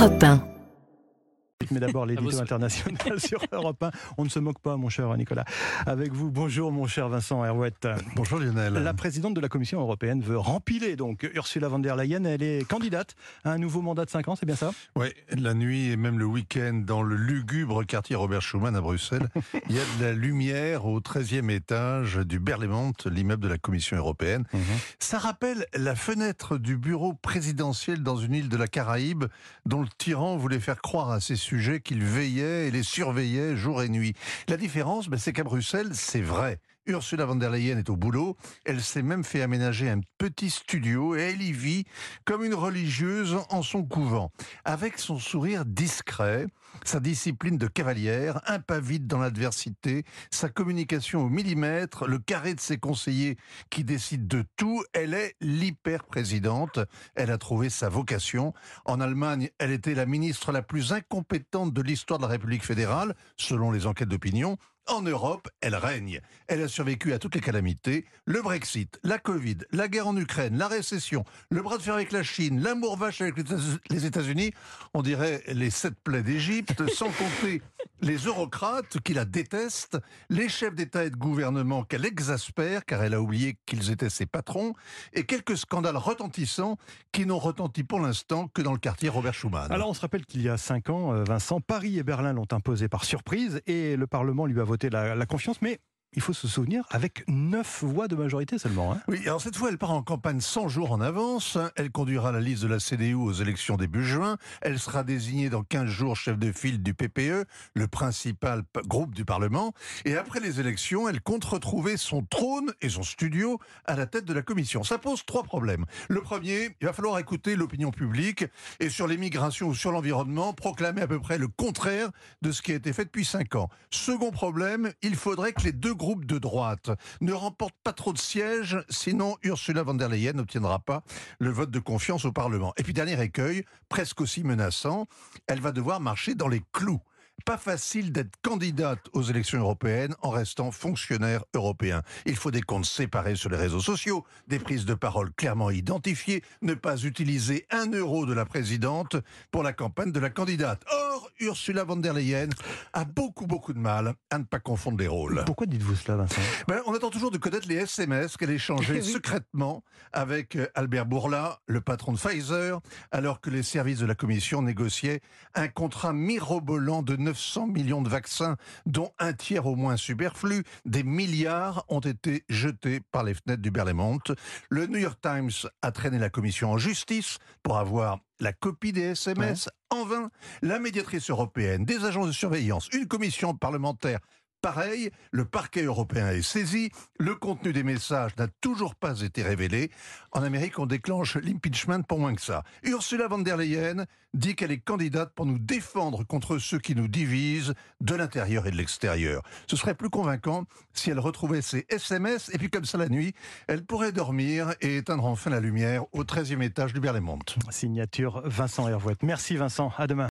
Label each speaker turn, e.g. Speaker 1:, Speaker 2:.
Speaker 1: Europe 1.
Speaker 2: Mais d'abord, l'édito
Speaker 3: vos-
Speaker 2: international sur Europe 1. On ne se moque pas, mon cher Nicolas. Avec vous, bonjour, mon cher Vincent Herouette.
Speaker 4: Bonjour Lionel.
Speaker 2: La présidente de la Commission européenne veut rempiler donc Ursula von der Leyen. Elle est candidate à un nouveau mandat de 5 ans, c'est bien ça?
Speaker 4: Oui, la nuit et même le week-end dans le lugubre quartier Robert Schuman à Bruxelles, il y a de la lumière au 13e étage du Berlaymont, l'immeuble de la Commission européenne. Ça rappelle la fenêtre du bureau présidentiel dans une île de la Caraïbe dont le tyran voulait faire croire à ses sujets qu'il veillait et les surveillait jour et nuit. La différence, ben, c'est qu'à Bruxelles, c'est vrai. Ursula von der Leyen est au boulot. Elle s'est même fait aménager un petit studio et elle y vit comme une religieuse en son couvent. Avec son sourire discret, sa discipline de cavalière, impavide dans l'adversité, sa communication au millimètre, le carré de ses conseillers qui décident de tout, elle est l'hyper-présidente. Elle a trouvé sa vocation. En Allemagne, elle était la ministre la plus incompétente de l'histoire de la République fédérale, selon les enquêtes d'opinion. En Europe, elle règne. Elle a survécu à toutes les calamités. Le Brexit, la Covid, la guerre en Ukraine, la récession, le bras de fer avec la Chine, l'amour vache avec les États- les États-Unis. On dirait les sept plaies d'Égypte, sans compter les eurocrates qui la détestent, les chefs d'État et de gouvernement qu'elle exaspère car elle a oublié qu'ils étaient ses patrons, et quelques scandales retentissants qui n'ont retenti pour l'instant que dans le quartier Robert Schuman.
Speaker 2: Alors, on se rappelle qu'il y a 5 ans, euh, Vincent, Paris et Berlin l'ont imposé par surprise et le Parlement lui a voté la, confiance, mais il faut se souvenir, avec 9 voix de majorité seulement. hein.
Speaker 4: Oui, alors cette fois, elle part en campagne 100 jours en avance. Elle conduira la liste de la CDU aux élections début juin. Elle sera désignée dans 15 jours chef de file du PPE, le principal groupe du Parlement. Et après les élections, elle compte retrouver son trône et son studio à la tête de la commission. Ça pose trois problèmes. Le premier, il va falloir écouter l'opinion publique et sur l'immigration ou sur l'environnement, proclamer à peu près le contraire de ce qui a été fait depuis 5 ans. Second problème, il faudrait que les deux groupes de droite ne remportent pas trop de sièges, sinon Ursula von der Leyen n'obtiendra pas le vote de confiance au Parlement. Et puis dernier écueil, presque aussi menaçant, elle va devoir marcher dans les clous. Pas facile d'être candidate aux élections européennes en restant fonctionnaire européen. Il faut des comptes séparés sur les réseaux sociaux, des prises de parole clairement identifiées, ne pas utiliser un euro de la présidente pour la campagne de la candidate. Or, Ursula von der Leyen a beaucoup beaucoup de mal à ne pas confondre les rôles.
Speaker 2: Pourquoi dites-vous cela, Vincent?
Speaker 4: Ben, on attend toujours de connaître les SMS qu'elle échangeait secrètement avec euh, Albert Bourla, le patron de Pfizer, alors que les services de la Commission négociaient un contrat mirobolant de 900 millions de vaccins, dont un tiers au moins superflu. Des milliards ont été jetés par les fenêtres du Berlaymont. Le New York Times a traîné la Commission en justice pour avoir la copie des SMS. En vain, la médiatrice européenne, des agences de surveillance, une commission parlementaire Pareil, le parquet européen est saisi, le contenu des messages n'a toujours pas été révélé. En Amérique, on déclenche l'impeachment pour moins que ça. Ursula von der Leyen dit qu'elle est candidate pour nous défendre contre ceux qui nous divisent de l'intérieur et de l'extérieur. Ce serait plus convaincant si elle retrouvait ses SMS et puis comme ça la nuit, elle pourrait dormir et éteindre enfin la lumière au 13e étage du Berlaymont.
Speaker 2: Signature Vincent Hervouette. Merci Vincent, à demain.